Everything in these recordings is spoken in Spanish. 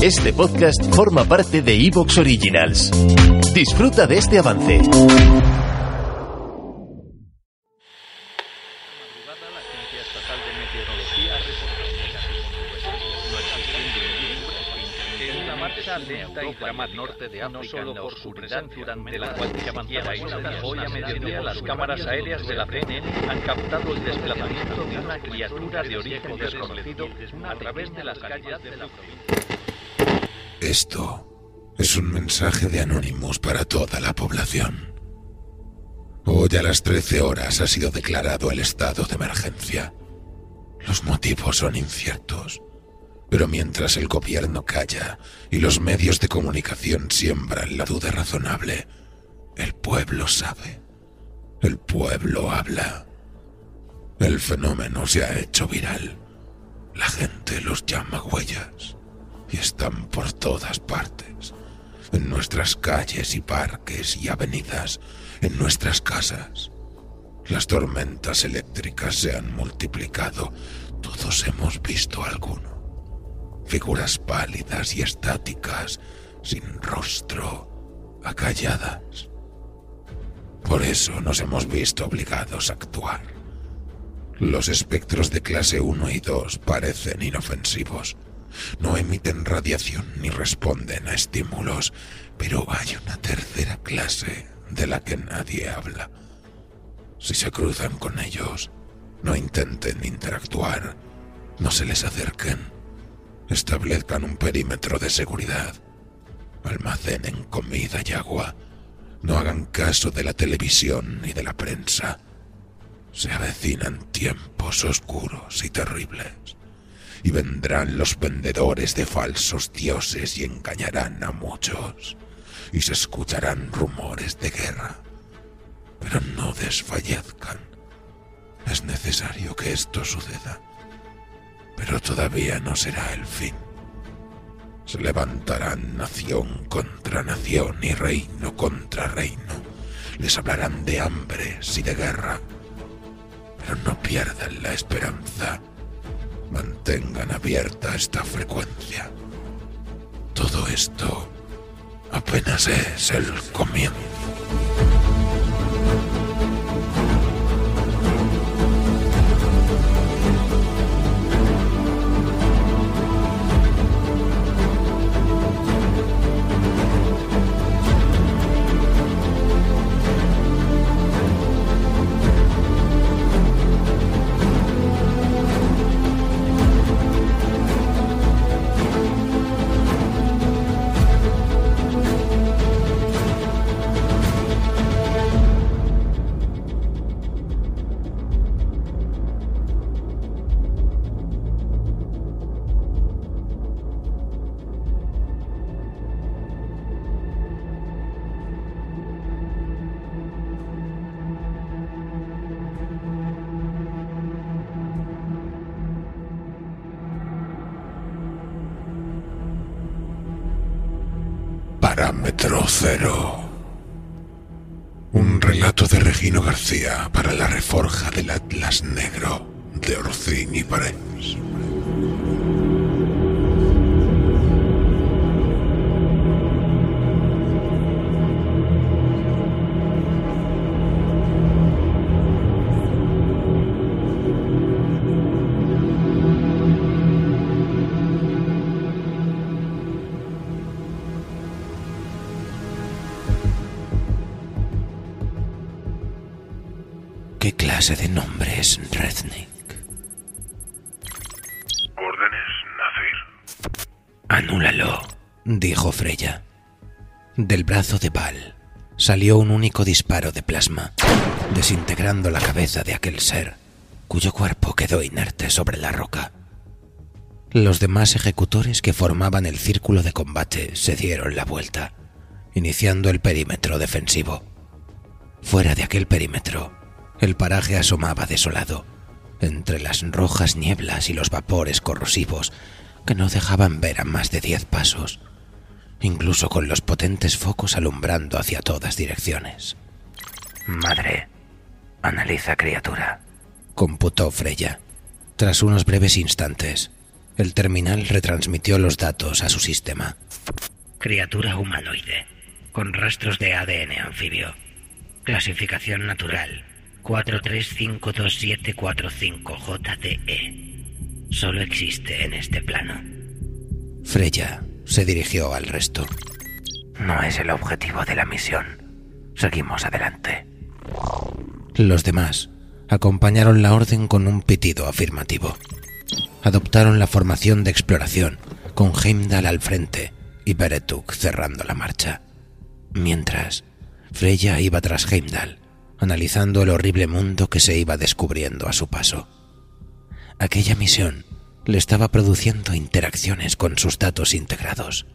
Este podcast forma parte de Evox Originals. Disfruta de este avance. Lenta y dramática, norte de África, no solo por su presencia durante la cual se avanzará hoy a mediodía las cámaras aéreas de la CNN han captado el desplazamiento de una criatura de origen desconocido a través de las calles de la provincia. Esto es un mensaje de Anonymous para toda la población. Hoy a las 13 horas ha sido declarado el estado de emergencia. Los motivos son inciertos, pero mientras el gobierno calla y los medios de comunicación siembran la duda razonable, el pueblo sabe. El pueblo habla. El fenómeno se ha hecho viral. La gente los llama huellas y están por todas partes, en nuestras calles y parques y avenidas, en nuestras casas. Las tormentas eléctricas se han multiplicado, todos hemos visto alguno. Figuras pálidas y estáticas, sin rostro, acalladas. Por eso nos hemos visto obligados a actuar. Los espectros de clase 1 y 2 parecen inofensivos no emiten radiación ni responden a estímulos, pero hay una tercera clase de la que nadie habla. Si se cruzan con ellos, no intenten interactuar, no se les acerquen, establezcan un perímetro de seguridad, almacenen comida y agua, no hagan caso de la televisión ni de la prensa. Se avecinan tiempos oscuros y terribles y vendrán los vendedores de falsos dioses y engañarán a muchos, y se escucharán rumores de guerra. Pero no desfallezcan. Es necesario que esto suceda, pero todavía no será el fin. Se levantarán nación contra nación y reino contra reino. Les hablarán de hambre y de guerra, pero no pierdan la esperanza mantengan abierta esta frecuencia. Todo esto apenas es el comienzo. Parámetro cero. Un relato de Regino García para la reforja del Atlas Negro de Orcín y Paredes. Clase de nombre es Rednick? Órdenes, Nazir. Anúlalo, dijo Freya. Del brazo de Val salió un único disparo de plasma, desintegrando la cabeza de aquel ser, cuyo cuerpo quedó inerte sobre la roca. Los demás ejecutores que formaban el círculo de combate se dieron la vuelta, iniciando el perímetro defensivo. Fuera de aquel perímetro, el paraje asomaba desolado, entre las rojas nieblas y los vapores corrosivos que no dejaban ver a más de diez pasos, incluso con los potentes focos alumbrando hacia todas direcciones. Madre, analiza criatura, computó Freya. Tras unos breves instantes, El terminal retransmitió los datos a su sistema. Criatura humanoide, con rastros de ADN anfibio. Clasificación natural 43524745JDE. Solo existe en este plano. Freya se dirigió al resto. No es el objetivo de la misión. Seguimos adelante. Los demás acompañaron la orden con un pitido afirmativo. Adoptaron la formación de exploración, con Heimdall al frente y Beretuk cerrando la marcha. Mientras, Freya iba tras Heimdall, analizando el horrible mundo que se iba descubriendo a su paso. Aquella misión le estaba produciendo interacciones con sus datos integrados.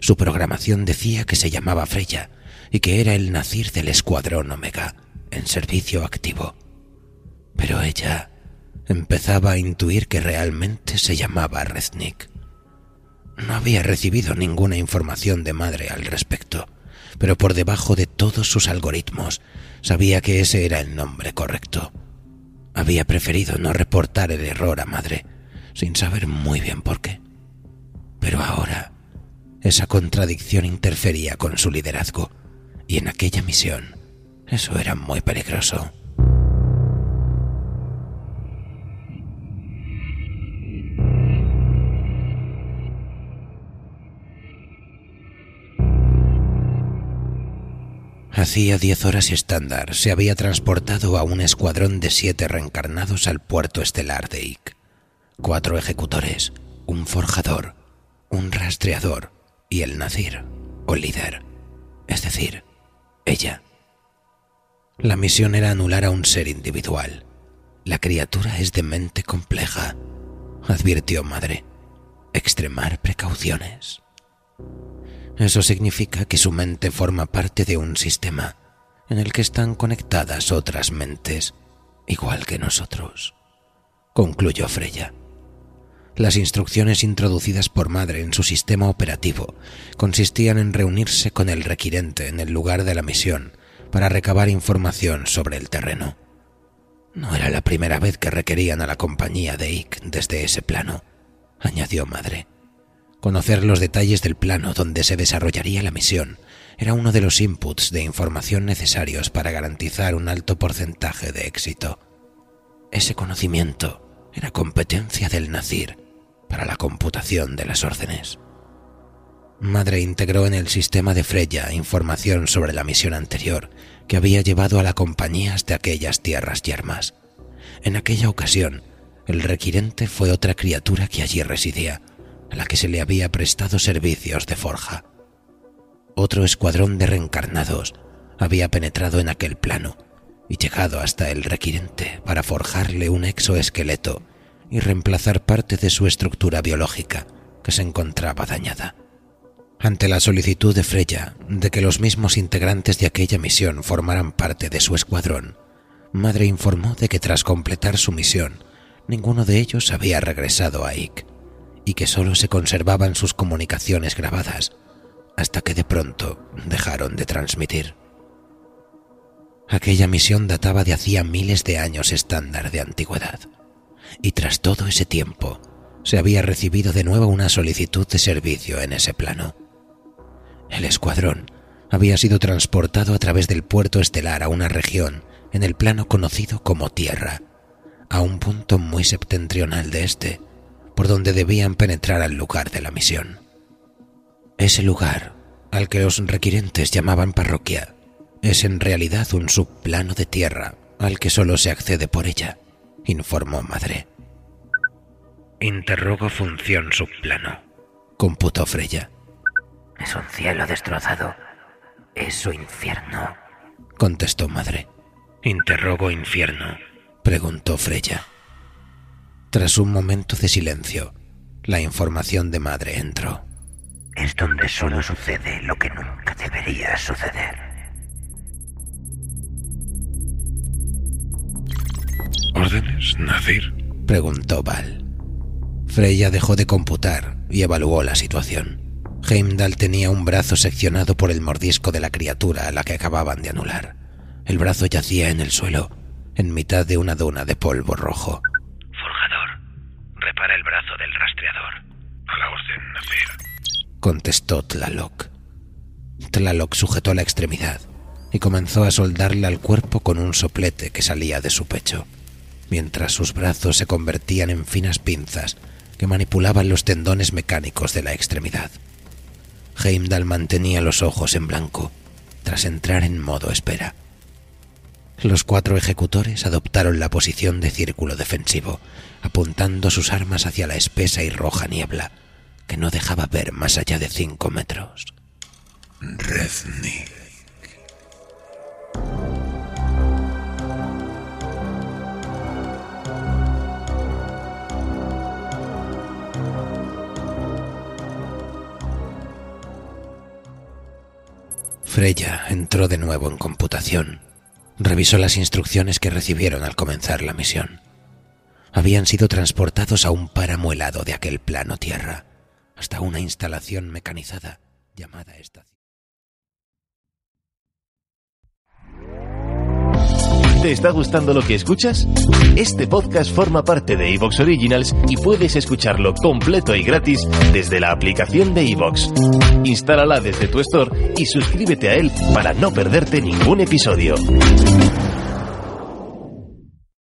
Su programación decía que se llamaba Freya y que era el nacir del Escuadrón Omega en servicio activo. Pero ella empezaba a intuir que realmente se llamaba Reznik. No había recibido ninguna información de madre al respecto, pero por debajo de todos sus algoritmos sabía que ese era el nombre correcto. Había preferido no reportar el error a madre, sin saber muy bien por qué. Pero ahora, esa contradicción interfería con su liderazgo, y en aquella misión, eso era muy peligroso. Hacía diez horas estándar se había transportado a un escuadrón de siete reencarnados al puerto estelar de Ick. Cuatro ejecutores, un forjador, un rastreador y el Nazir, o líder, es decir, ella. La misión era anular a un ser individual. La criatura es de mente compleja, advirtió Madre. Extremar precauciones. Eso significa que su mente forma parte de un sistema en el que están conectadas otras mentes, igual que nosotros, concluyó Freya. Las instrucciones introducidas por Madre en su sistema operativo consistían en reunirse con el requirente en el lugar de la misión para recabar información sobre el terreno. No era la primera vez que requerían a la compañía de Ick desde ese plano, añadió Madre. Conocer los detalles del plano donde se desarrollaría la misión era uno de los inputs de información necesarios para garantizar un alto porcentaje de éxito. Ese conocimiento era competencia del Nazir para la computación de las órdenes. Madre integró en el sistema de Freya información sobre la misión anterior que había llevado a la compañía hasta aquellas tierras yermas. En aquella ocasión, el requirente fue otra criatura que allí residía, a la que se le había prestado servicios de forja. Otro escuadrón de reencarnados había penetrado en aquel plano y llegado hasta el requirente para forjarle un exoesqueleto y reemplazar parte de su estructura biológica que se encontraba dañada. Ante la solicitud de Freya de que los mismos integrantes de aquella misión formaran parte de su escuadrón, Madre informó de que tras completar su misión, ninguno de ellos había regresado a Ick y que solo se conservaban sus comunicaciones grabadas hasta que de pronto dejaron de transmitir. Aquella misión databa de hacía miles de años estándar de antigüedad, y tras todo ese tiempo se había recibido de nuevo una solicitud de servicio en ese plano. El escuadrón había sido transportado a través del puerto estelar a una región en el plano conocido como Tierra, a un punto muy septentrional de este, por donde debían penetrar al lugar de la misión. Ese lugar, al que los requirentes llamaban parroquia, es en realidad un subplano de tierra al que solo se accede por ella, informó Madre. Interrogo función subplano. Computó Freya. Es un cielo destrozado. Es su infierno. Contestó Madre. Interrogo infierno. Preguntó Freya. Tras un momento de silencio, la información de madre entró. Es donde solo sucede lo que nunca debería suceder. ¿Órdenes, Nazir? Preguntó Val. Freya dejó de computar y evaluó la situación. Heimdall tenía un brazo seccionado por el mordisco de la criatura a la que acababan de anular. El brazo yacía en el suelo, en mitad de una duna de polvo rojo repara el brazo del rastro rastreador. A la orden, Nazir. Contestó Tlaloc. Tlaloc sujetó la extremidad y comenzó a soldarle al cuerpo con un soplete que salía de su pecho, mientras sus brazos se convertían en finas pinzas que manipulaban los tendones mecánicos de la extremidad. Heimdall mantenía los ojos en blanco, tras entrar en modo espera. Los cuatro ejecutores adoptaron la posición de círculo defensivo, apuntando sus armas hacia la espesa y roja niebla, que no dejaba ver más allá de cinco metros. Reznik. Freya entró de nuevo en computación. Revisó las instrucciones que recibieron al comenzar la misión. Habían sido transportados a un páramo helado de aquel plano tierra, hasta una instalación mecanizada llamada estación. ¿Te está gustando lo que escuchas? Este podcast forma parte de Evox Originals y puedes escucharlo completo y gratis desde la aplicación de Evox. Instálala desde tu store y suscríbete a él para no perderte ningún episodio.